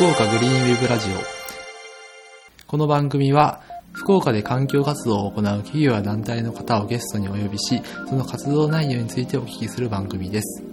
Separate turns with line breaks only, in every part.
福岡グリーンウェブラジオ。この番組は福岡で環境活動を行う企業や団体の方をゲストにお呼びしその活動内容についてお聞きする番組です。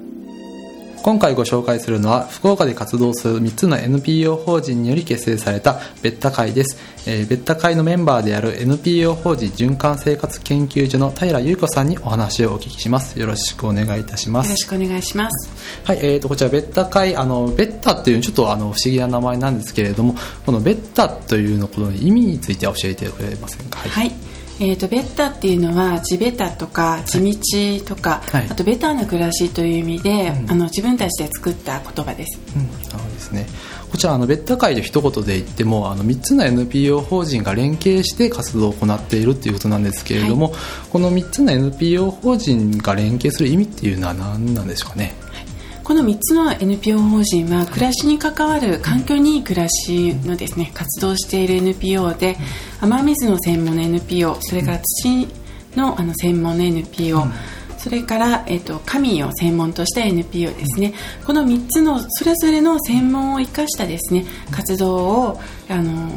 今回ご紹介するのは福岡で活動する3つの NPO 法人により結成されたベッタ会です、えー、ベッタ会のメンバーである NPO 法人循環生活研究所の平優子さんにお話をお聞きします。よろしくお願いいたします。
よろしくお願いします。
はい、えー、とこちらベッタ会あのベッタっていうちょっとあの不思議な名前なんですけれどもこのベッタというのこの意味について教えてくれませんか？
はい、はいえーと、ベッタっていうのは地ベタとか地道とか、はい、あとベターな暮らしという意味で、うん、あの自分たちで作った言葉です、
うん、ですね。こちらあのベッタ会で一言で言ってもあの3つの NPO 法人が連携して活動を行っているということなんですけれども、はい、この3つの NPO 法人が連携する意味っていうのは何なんでしょうかね？
この3つの NPO 法人は暮らしに関わる環境にいい暮らしのですね活動している NPO で雨水の専門の NPO それから土のあの専門の NPO、それから、えーと、神を専門とした NPO ですね、この3つのそれぞれの専門を生かしたですね活動をあの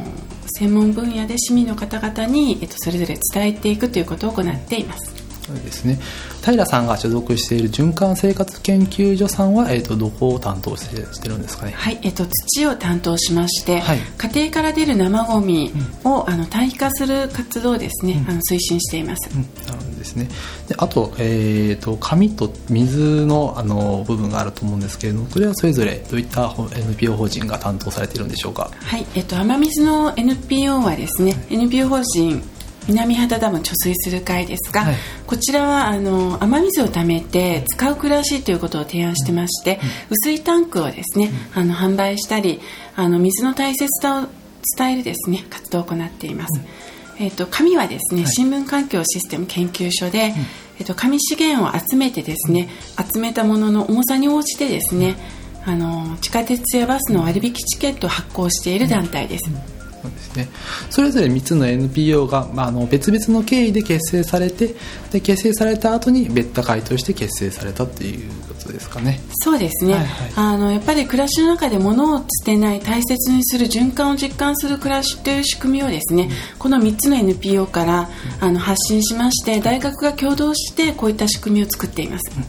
専門分野で市民の方々に、えーとそれぞれ伝えていくということを行っています。
ですね。平さんが所属している循環生活研究所さんは、えーと、どこを担当してしてるんですかね？
はい、えーと、土を担当しまして、はい、家庭から出る生ゴミを、うん、あの堆肥化する活動をですね、うん、あの推進しています、
うん、なるほどですね。であと,、えーと、紙と水のあの部分があると思うんですけれどもこれはそれぞれどういった NPO 法人が担当されているんでしょうか？
はい、えー、と雨水の NPO はですね、はい、NPO 法人南畑ダム貯水する会ですが、はい、こちらはあの雨水をためて使う暮らしということを提案してまして、うん、薄いタンクをですね、うん、あの販売したりあの水の大切さを伝えるですね活動を行っています、うん、えーと、紙はですね、はい、新聞環境システム研究所で、えーと、紙資源を集めてですね集めたものの重さに応じてですねあの地下鉄やバスの割引チケットを発行している団体です、
そうですね、それぞれ3つの NPO が、まあ、あの別々の経緯で結成されてで結成された後に別多会として結成されたっていうことですかね。
そうですね、はいはい、あのやっぱり暮らしの中で物を捨てない大切にする循環を実感する暮らしという仕組みをですね、うん、この3つの NPO からあの発信しまして大学が共同してこういった仕組みを作っています、
うん、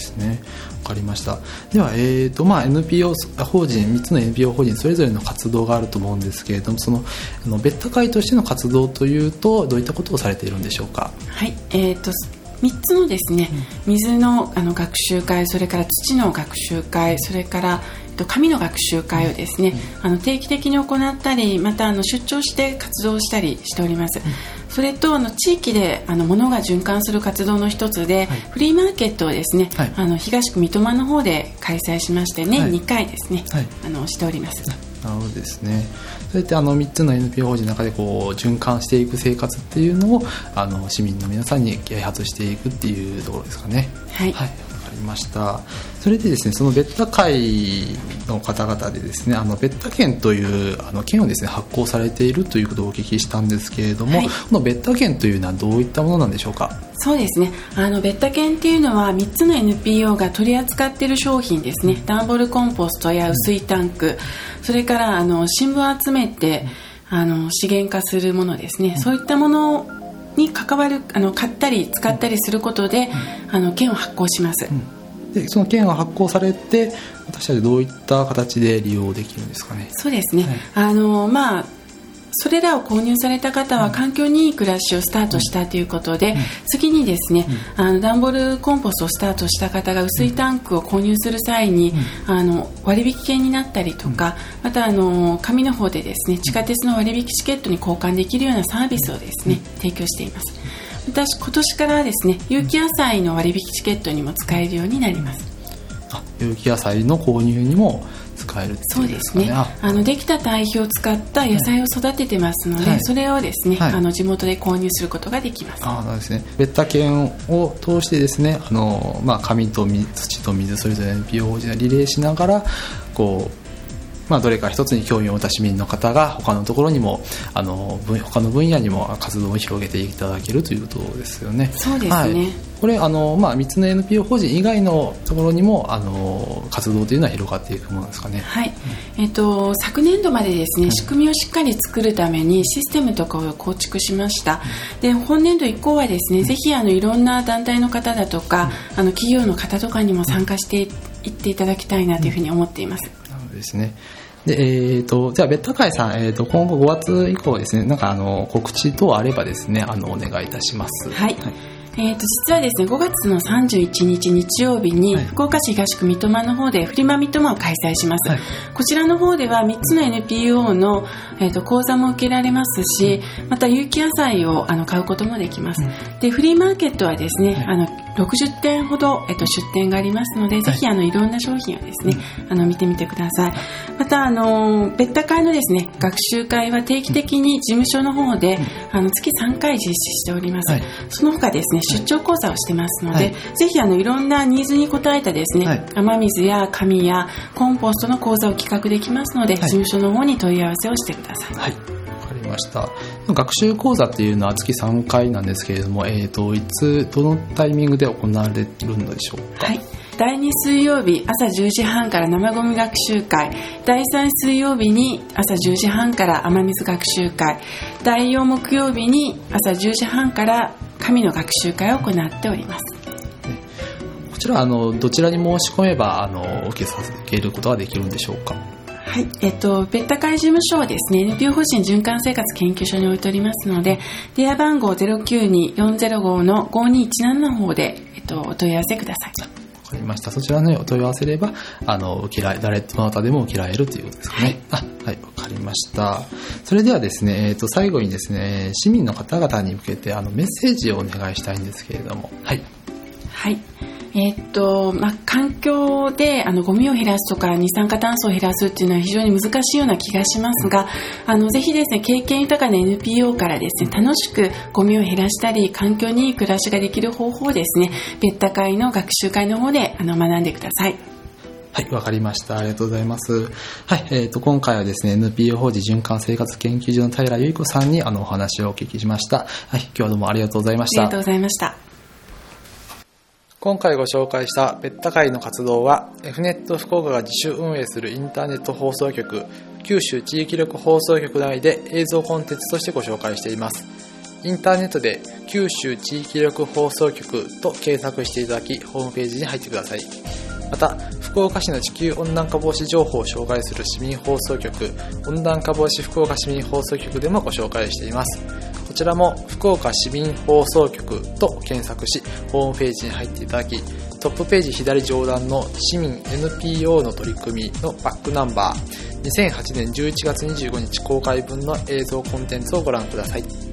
ですね。分かりました。では、えーとまあ、NPO 法人3つの NPO 法人それぞれの活動があると思うんですけれどもそのあの別多会としての活動というとどういったことをされているんでしょうか？
はい。えーと3つのですね水のあの学習会それから土の学習会それから紙の学習会をですね、あの定期的に行ったりまたあの出張して活動したりしております、それとあの地域であの物が循環する活動の一つで、はい、フリーマーケットをですね、はい、あの東区三笘の方で開催しまして年2回ですね、はい、あのしております。
なるほどですね。そうやってあの3つの NPO 法人の中でこう循環していく生活っていうのをあの市民の皆さんに啓発していくっていうところですかね。
はい、
はいりました。それでですねそのベッタ会の方々でですねあのベッタ券というあの券をですね発行されているということをお聞きしたんですけれども、はい、このベッタ券というのはどういったものなんでしょうか？
そうですね。あのベッタ券っていうのは3つの NPO が取り扱っている商品ですね。段ボールコンポストや薄いタンク。それからあの新聞を集めてあの資源化するものですね、そういったものに関わるあの買ったり使ったりすることで、あの券を発行します、
でその券が発行されて私たちどういった形で利用できるんですかね。
そうですね、はい、あのまあそれらを購入された方は環境にいい暮らしをスタートしたということで、次にですね、あの段ボールコンポストをスタートした方が薄いタンクを購入する際に、あの割引券になったりとか、またあの紙の方でですね地下鉄の割引チケットに交換できるようなサービスをですね提供しています。私今年からですね有機野菜の割引チケットにも使えるようになります。
あ有機野菜の購入にも使える
そうですね。あ。のできた堆肥を使った野菜を育ててますので、はい、それをですね、はい、あの地元で購入することができます。
あそうですね。別タ券を通してですねあの、まあ、紙と土と水それぞれ NPO 法人がリレーしながらこうまあ、どれか一つに興味を持った市民の方が他のところにもあの他の分野にも活動を広げていただけるということですよね。
そうですね、はい
これあの、まあ、3つの NPO 法人以外のところにもあの活動というのは広がっていくものですかね。
はい、えーと、昨年度までですね、仕組みをしっかり作るためにシステムとかを構築しました。で本年度以降はですね、ぜひあのいろんな団体の方だとか、あの企業の方とかにも参加していっていただきたいなというふうに思っています。
ですね。で、えっ、ー、と、じゃあ、ベッド会さん、えっ、ー、と、今後5月以降ですね、なんか、あの、告知等あればですね、あの、お願いいたします。
はい、はいえー、と実はですね5月の31日日曜日に、福岡市東区三笘の方でフリマ三笘を開催します、はい、こちらの方では3つの NPO の、えー、と講座も受けられますしまた有機野菜をあの買うこともできます、うん、でフリーマーケットはですね、はい、あの60点ほど、えっと、出店がありますので、はい、ぜひあのいろんな商品をですね、あの見てみてください。またあの別多会のですね学習会は定期的に事務所の方で、あの月3回実施しております、その他ですね出張講座をしてますので、はい、ぜひあのいろんなニーズに応えたですね、はい、雨水や紙やコンポストの講座を企画できますので、事務所の方に問い合わせをしてください。
はい。ました。学習講座っていうのは月3回なんですけれども、えーと、いつどのタイミングで行われるんでしょうか、
はい。第2水曜日朝10時半から生ごみ学習会。第3水曜日に朝10時半から雨水学習会。第4木曜日に朝10時半から神の学習会を行っております
こちらあのどちらに申し込めばあの受けさせることができるんでしょうか？
はい、えっと、別多会事務所をですね、NPO 法人循環生活研究所に置いておりますので、電話番号092-405の5217の方で、えっと、お問い合わせください。
わかりました。そちらにお問い合わせれば、あの、受けられ、誰、どなたでも受けられるということですかね。はい、あ、はい、りました。それではですね、えっ、と、最後にですね、市民の方々に向けて、あの、メッセージをお願いしたいんですけれども、はい。
はい。えー、っとまあ、環境であのゴミを減らすとか二酸化炭素を減らすっていうのは非常に難しいような気がしますがあのぜひですね経験豊かな NPO からですね楽しくゴミを減らしたり環境にいい暮らしができる方法をですね別多会の学習会の方であの学んでください。
はい、わかりました。ありがとうございます。はい、えっ、ー、と、今回はですね、NPO 法人循環生活研究所の平由衣子さんにあのお話をお聞きしました。はい、今日はどうもありがとうございました。
ありがとうございました。
今回ご紹介した別多会の活動は Fnet 福岡が自主運営するインターネット放送局九州地域力放送局内で映像コンテンツとしてご紹介していますインターネットで九州地域力放送局と検索していただきホームページに入ってくださいまた福岡市の地球温暖化防止情報を紹介する市民放送局温暖化防止福岡市民放送局でもご紹介していますこちらも福岡市民放送局と検索し、ホームページに入っていただき、トップページ左上段の市民 NPO の取り組みのバックナンバー、2008年11月25日公開分の映像コンテンツをご覧ください。